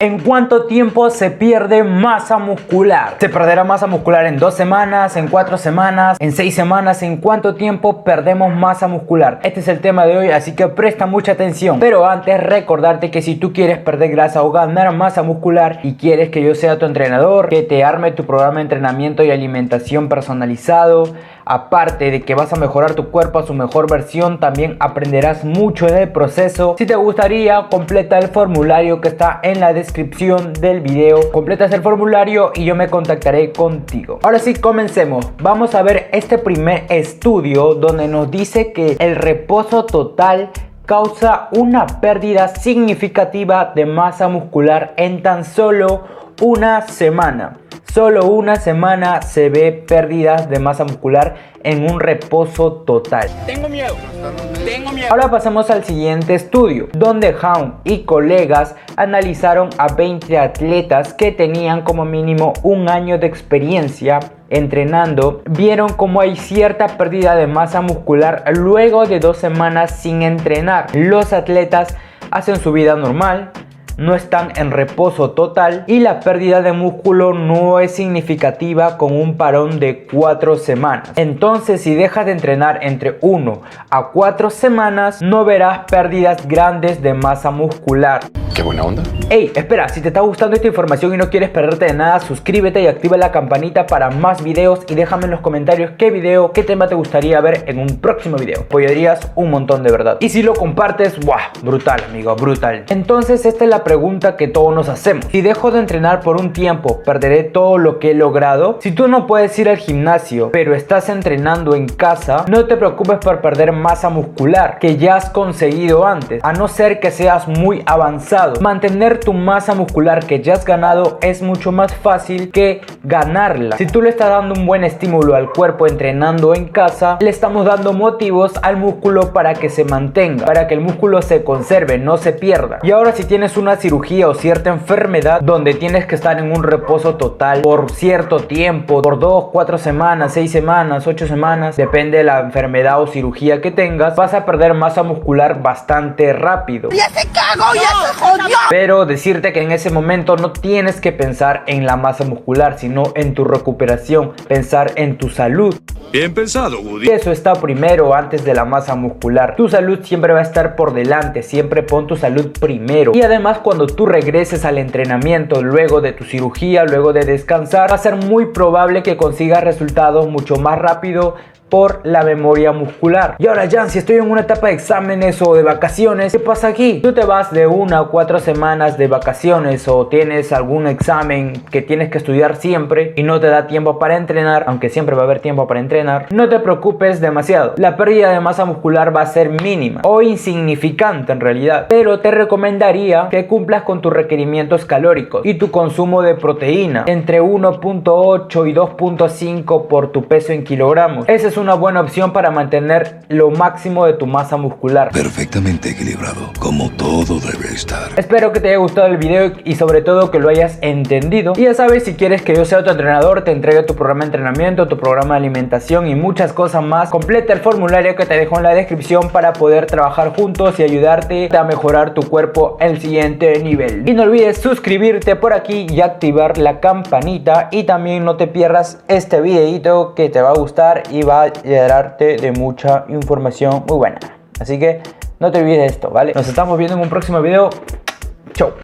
¿En cuánto tiempo se pierde masa muscular? ¿Se perderá masa muscular en dos semanas, en cuatro semanas, en seis semanas? ¿En cuánto tiempo perdemos masa muscular? Este es el tema de hoy, así que presta mucha atención. Pero antes recordarte que si tú quieres perder grasa o ganar masa muscular y quieres que yo sea tu entrenador, que te arme tu programa de entrenamiento y alimentación personalizado, Aparte de que vas a mejorar tu cuerpo a su mejor versión, también aprenderás mucho en el proceso. Si te gustaría, completa el formulario que está en la descripción del video. Completas el formulario y yo me contactaré contigo. Ahora sí, comencemos. Vamos a ver este primer estudio donde nos dice que el reposo total causa una pérdida significativa de masa muscular en tan solo una semana. Solo una semana se ve pérdidas de masa muscular en un reposo total. Tengo miedo. Tengo miedo. Ahora pasamos al siguiente estudio, donde Hound y colegas analizaron a 20 atletas que tenían como mínimo un año de experiencia entrenando, vieron como hay cierta pérdida de masa muscular luego de dos semanas sin entrenar. Los atletas hacen su vida normal, no están en reposo total y la pérdida de músculo no es significativa con un parón de 4 semanas. Entonces si dejas de entrenar entre 1 a 4 semanas no verás pérdidas grandes de masa muscular. Qué buena onda. Hey, espera, si te está gustando esta información y no quieres perderte de nada, suscríbete y activa la campanita para más videos y déjame en los comentarios qué video, qué tema te gustaría ver en un próximo video. Apoyarías un montón de verdad. Y si lo compartes, ¡buah! Brutal, amigo, brutal. Entonces esta es la pregunta que todos nos hacemos. Si dejo de entrenar por un tiempo, ¿perderé todo lo que he logrado? Si tú no puedes ir al gimnasio, pero estás entrenando en casa, no te preocupes por perder masa muscular que ya has conseguido antes, a no ser que seas muy avanzado. Mantener tu masa muscular que ya has ganado es mucho más fácil que ganarla. Si tú le estás dando un buen estímulo al cuerpo entrenando en casa, le estamos dando motivos al músculo para que se mantenga, para que el músculo se conserve, no se pierda. Y ahora si tienes una cirugía o cierta enfermedad donde tienes que estar en un reposo total por cierto tiempo, por 2, 4 semanas, 6 semanas, 8 semanas, depende de la enfermedad o cirugía que tengas, vas a perder masa muscular bastante rápido. ¡Ya se cagó! ¡Ya se jodió! Pero decirte que en ese momento no tienes que pensar en la masa muscular, sino en tu recuperación, pensar en tu salud. Bien pensado, Woody. Eso está primero antes de la masa muscular. Tu salud siempre va a estar por delante, siempre pon tu salud primero. Y además cuando tú regreses al entrenamiento luego de tu cirugía, luego de descansar, va a ser muy probable que consigas resultados mucho más rápido, por la memoria muscular. Y ahora, Jan, si estoy en una etapa de exámenes o de vacaciones, ¿qué pasa aquí? Tú te vas de una o cuatro semanas de vacaciones o tienes algún examen que tienes que estudiar siempre y no te da tiempo para entrenar, aunque siempre va a haber tiempo para entrenar, no te preocupes demasiado. La pérdida de masa muscular va a ser mínima o insignificante en realidad, pero te recomendaría que cumplas con tus requerimientos calóricos y tu consumo de proteína entre 1.8 y 2.5 por tu peso en kilogramos. Ese es una buena opción para mantener lo máximo de tu masa muscular. Perfectamente equilibrado, como todo debe estar. Espero que te haya gustado el video y sobre todo que lo hayas entendido. Y ya sabes, si quieres que yo sea tu entrenador, te entregue tu programa de entrenamiento, tu programa de alimentación y muchas cosas más, completa el formulario que te dejo en la descripción para poder trabajar juntos y ayudarte a mejorar tu cuerpo el siguiente nivel. Y no olvides suscribirte por aquí y activar la campanita y también no te pierdas este videito que te va a gustar y va a llenarte de mucha información muy buena. Así que no te olvides de esto, ¿vale? Nos estamos viendo en un próximo video. Chau.